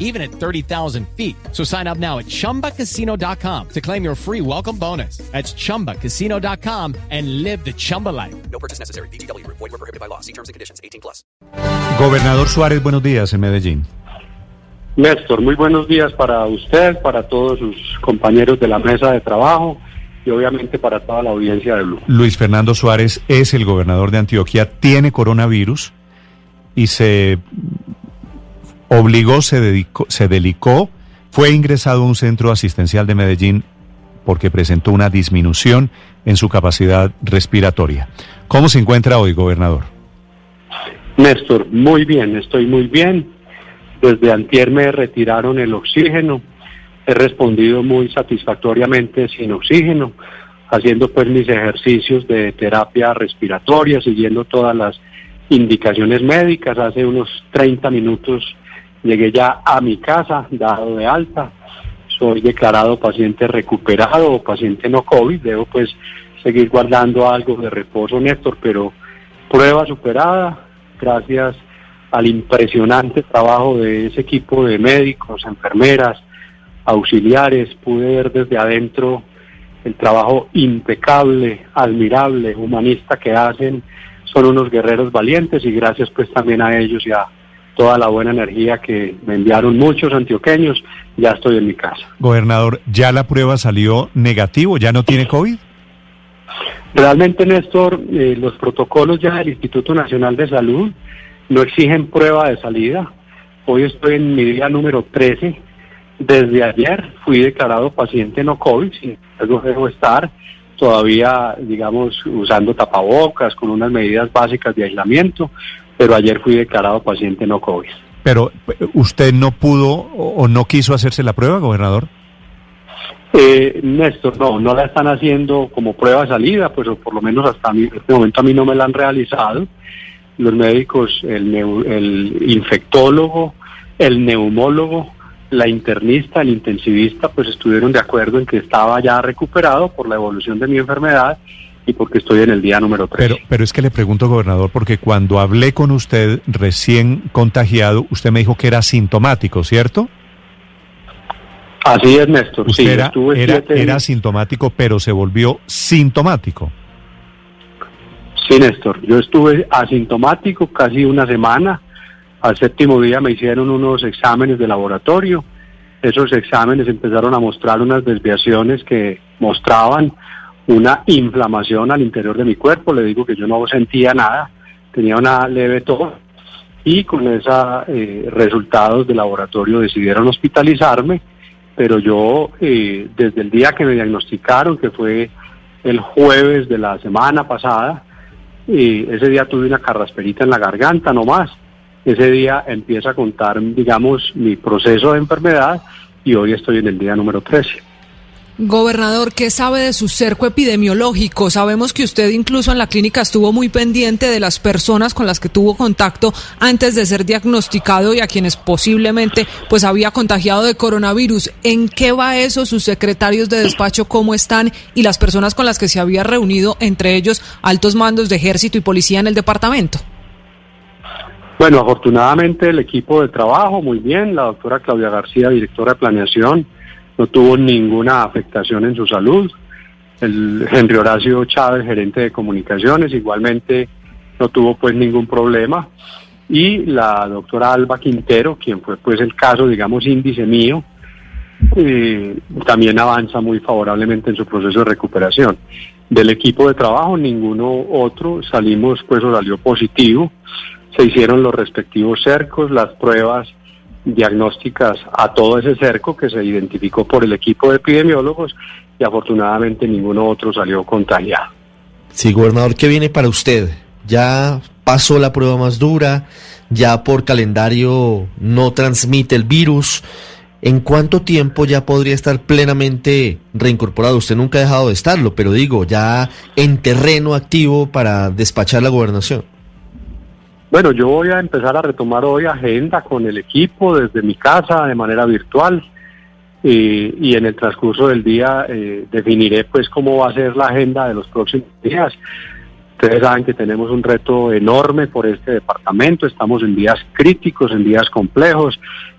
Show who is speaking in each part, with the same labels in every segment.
Speaker 1: even at 30,000 feet. So sign up now at chumbacasino.com to claim your free welcome bonus. That's chumbacasino.com and live the Chumba life.
Speaker 2: No purchase necessary. BGW. Void were prohibited by law. See terms and conditions. 18 plus.
Speaker 3: Gobernador Suárez, buenos días en Medellín.
Speaker 4: Néstor, muy buenos días para usted, para todos sus compañeros de la mesa de trabajo y obviamente para toda la audiencia de Blue.
Speaker 3: Luis Fernando Suárez es el gobernador de Antioquia, tiene coronavirus y se obligó, se, dedicó, se delicó, fue ingresado a un centro asistencial de Medellín porque presentó una disminución en su capacidad respiratoria. ¿Cómo se encuentra hoy, gobernador?
Speaker 4: Néstor, muy bien, estoy muy bien. Desde antier me retiraron el oxígeno. He respondido muy satisfactoriamente sin oxígeno, haciendo pues mis ejercicios de terapia respiratoria, siguiendo todas las indicaciones médicas. Hace unos 30 minutos llegué ya a mi casa, dado de alta. Soy declarado paciente recuperado o paciente no COVID. Debo pues seguir guardando algo de reposo, Néstor, pero prueba superada, gracias al impresionante trabajo de ese equipo de médicos, enfermeras, auxiliares, pude ver desde adentro el trabajo impecable, admirable, humanista que hacen. Son unos guerreros valientes y gracias pues también a ellos y a toda la buena energía que me enviaron muchos antioqueños, ya estoy en mi casa.
Speaker 3: Gobernador, ¿ya la prueba salió negativo? ¿Ya no tiene COVID?
Speaker 4: Realmente, Néstor, eh, los protocolos ya del Instituto Nacional de Salud no exigen prueba de salida. Hoy estoy en mi día número 13. Desde ayer fui declarado paciente no COVID, sin embargo debo estar todavía, digamos, usando tapabocas, con unas medidas básicas de aislamiento, pero ayer fui declarado paciente no COVID.
Speaker 3: Pero usted no pudo o no quiso hacerse la prueba, gobernador.
Speaker 4: Eh, Néstor, no, no la están haciendo como prueba de salida, pues o por lo menos hasta mi, este momento a mí no me la han realizado. Los médicos, el, neu, el infectólogo, el neumólogo, la internista, el intensivista, pues estuvieron de acuerdo en que estaba ya recuperado por la evolución de mi enfermedad y porque estoy en el día número 3.
Speaker 3: Pero, pero es que le pregunto, gobernador, porque cuando hablé con usted recién contagiado, usted me dijo que era sintomático, ¿cierto?
Speaker 4: Así es, Néstor.
Speaker 3: Usted
Speaker 4: sí,
Speaker 3: era,
Speaker 4: estuve
Speaker 3: era, era
Speaker 4: días-
Speaker 3: sintomático, pero se volvió sintomático.
Speaker 4: Sí, Néstor. Yo estuve asintomático casi una semana. Al séptimo día me hicieron unos exámenes de laboratorio. Esos exámenes empezaron a mostrar unas desviaciones que mostraban una inflamación al interior de mi cuerpo. Le digo que yo no sentía nada, tenía una leve tos y con esos resultados de laboratorio decidieron hospitalizarme, pero yo eh, desde el día que me diagnosticaron, que fue el jueves de la semana pasada, y ese día tuve una carrasperita en la garganta, no más. Ese día empieza a contar, digamos, mi proceso de enfermedad y hoy estoy en el día número 13.
Speaker 5: Gobernador, ¿qué sabe de su cerco epidemiológico? Sabemos que usted incluso en la clínica estuvo muy pendiente de las personas con las que tuvo contacto antes de ser diagnosticado y a quienes posiblemente pues había contagiado de coronavirus. ¿En qué va eso? Sus secretarios de despacho, ¿cómo están? Y las personas con las que se había reunido, entre ellos altos mandos de ejército y policía en el departamento.
Speaker 4: Bueno, afortunadamente el equipo de trabajo, muy bien, la doctora Claudia García, directora de planeación, no tuvo ninguna afectación en su salud. El Henry Horacio Chávez, gerente de comunicaciones, igualmente no tuvo pues ningún problema. Y la doctora Alba Quintero, quien fue pues el caso, digamos, índice mío, eh, también avanza muy favorablemente en su proceso de recuperación. Del equipo de trabajo, ninguno otro salimos, pues o salió positivo. Se hicieron los respectivos cercos, las pruebas diagnósticas a todo ese cerco que se identificó por el equipo de epidemiólogos y afortunadamente ninguno otro salió contagiado.
Speaker 6: Sí, gobernador, ¿qué viene para usted? Ya pasó la prueba más dura, ya por calendario no transmite el virus. ¿En cuánto tiempo ya podría estar plenamente reincorporado? Usted nunca ha dejado de estarlo, pero digo, ya en terreno activo para despachar la gobernación.
Speaker 4: Bueno, yo voy a empezar a retomar hoy agenda con el equipo desde mi casa de manera virtual eh, y en el transcurso del día eh, definiré pues cómo va a ser la agenda de los próximos días. Ustedes saben que tenemos un reto enorme por este departamento, estamos en días críticos, en días complejos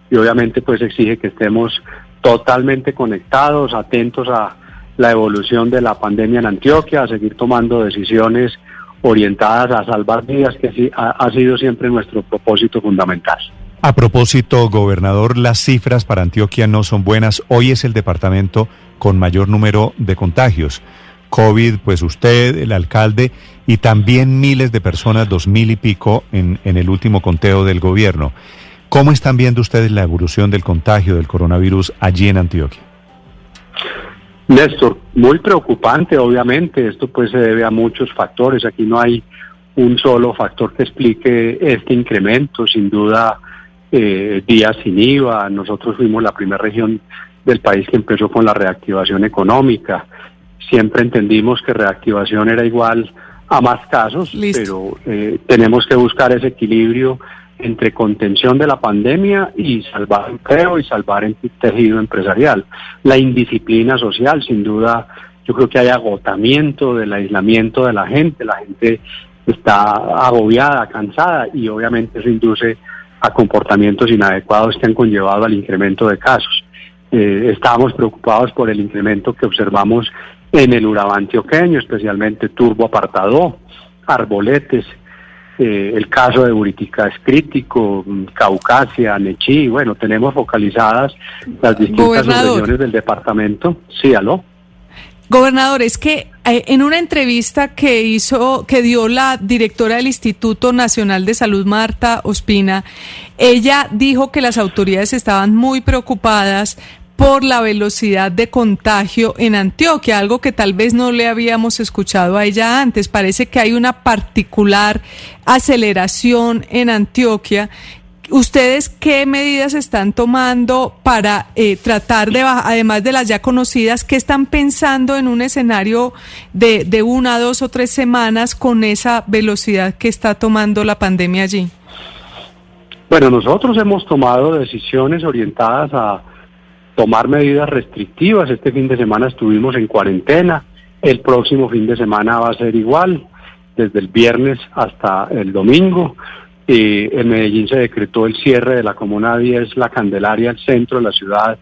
Speaker 4: y obviamente pues exige que estemos totalmente conectados, atentos a la evolución de la pandemia en Antioquia, a seguir tomando decisiones orientadas a salvar vidas, que ha, sido siempre nuestro propósito fundamental.
Speaker 3: A propósito, gobernador, las cifras para Antioquia no son buenas. Hoy es el departamento con mayor número de contagios. COVID, pues usted, el alcalde, y también miles de personas, dos mil y pico, en, en el último conteo del gobierno. ¿Cómo están viendo ustedes la evolución del contagio del coronavirus allí en Antioquia?
Speaker 4: Néstor, muy preocupante, obviamente. Esto pues se debe a muchos factores. Aquí no hay un solo factor que explique este incremento. Sin duda, eh, días sin IVA. Nosotros fuimos la primera región del país que empezó con la reactivación económica. Siempre entendimos que reactivación era igual a más casos,
Speaker 5: Listo.
Speaker 4: pero eh, tenemos que buscar ese equilibrio entre contención de la pandemia y salvar empleo y salvar el tejido empresarial. La indisciplina social, sin duda, yo creo que hay agotamiento del aislamiento de la gente, la gente está agobiada, cansada y obviamente eso induce a comportamientos inadecuados que han conllevado al incremento de casos. Eh, estábamos preocupados por el incremento que observamos en el Urabá antioqueño, especialmente Turbo Apartado, Arboletes, eh, el caso de Buritica es crítico, mm, Caucasia, Nechí, bueno, tenemos focalizadas las distintas regiones del departamento. Sí, aló.
Speaker 5: Gobernador, es que eh, en una entrevista que hizo, que dio la directora del Instituto Nacional de Salud, Marta Ospina, ella dijo que las autoridades estaban muy preocupadas por la velocidad de contagio en Antioquia, algo que tal vez no le habíamos escuchado a ella antes. Parece que hay una particular aceleración en Antioquia ¿Ustedes qué medidas están tomando para eh, tratar de bajar, además de las ya conocidas, qué están pensando en un escenario de, de una, dos o tres semanas con esa velocidad que está tomando la pandemia allí?
Speaker 4: Bueno, nosotros hemos tomado decisiones orientadas a tomar medidas restrictivas. Este fin de semana estuvimos en cuarentena. El próximo fin de semana va a ser igual, desde el viernes hasta el domingo. En Medellín se decretó el cierre de la Comuna 10, la Candelaria, el centro de la ciudad,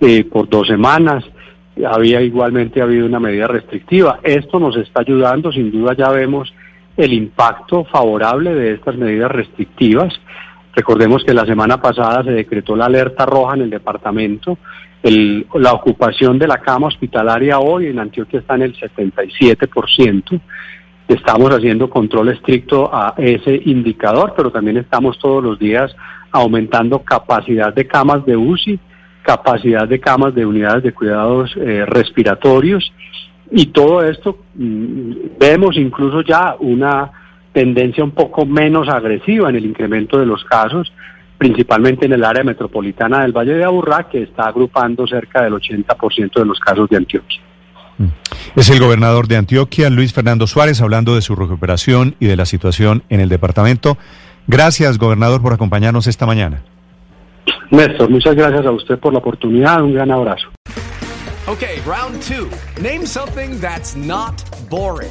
Speaker 4: eh, por dos semanas. Había igualmente habido una medida restrictiva. Esto nos está ayudando, sin duda ya vemos el impacto favorable de estas medidas restrictivas. Recordemos que la semana pasada se decretó la alerta roja en el departamento. El- la ocupación de la cama hospitalaria hoy en Antioquia está en el 77%. Estamos haciendo control estricto a ese indicador, pero también estamos todos los días aumentando capacidad de camas de UCI, capacidad de camas de unidades de cuidados eh, respiratorios y todo esto mm, vemos incluso ya una tendencia un poco menos agresiva en el incremento de los casos, principalmente en el área metropolitana del Valle de Aburrá, que está agrupando cerca del 80% de los casos de Antioquia.
Speaker 3: Es el gobernador de Antioquia, Luis Fernando Suárez, hablando de su recuperación y de la situación en el departamento. Gracias, gobernador, por acompañarnos esta mañana.
Speaker 4: Néstor, muchas gracias a usted por la oportunidad, un gran abrazo.
Speaker 2: Okay, round two. Name something that's not boring.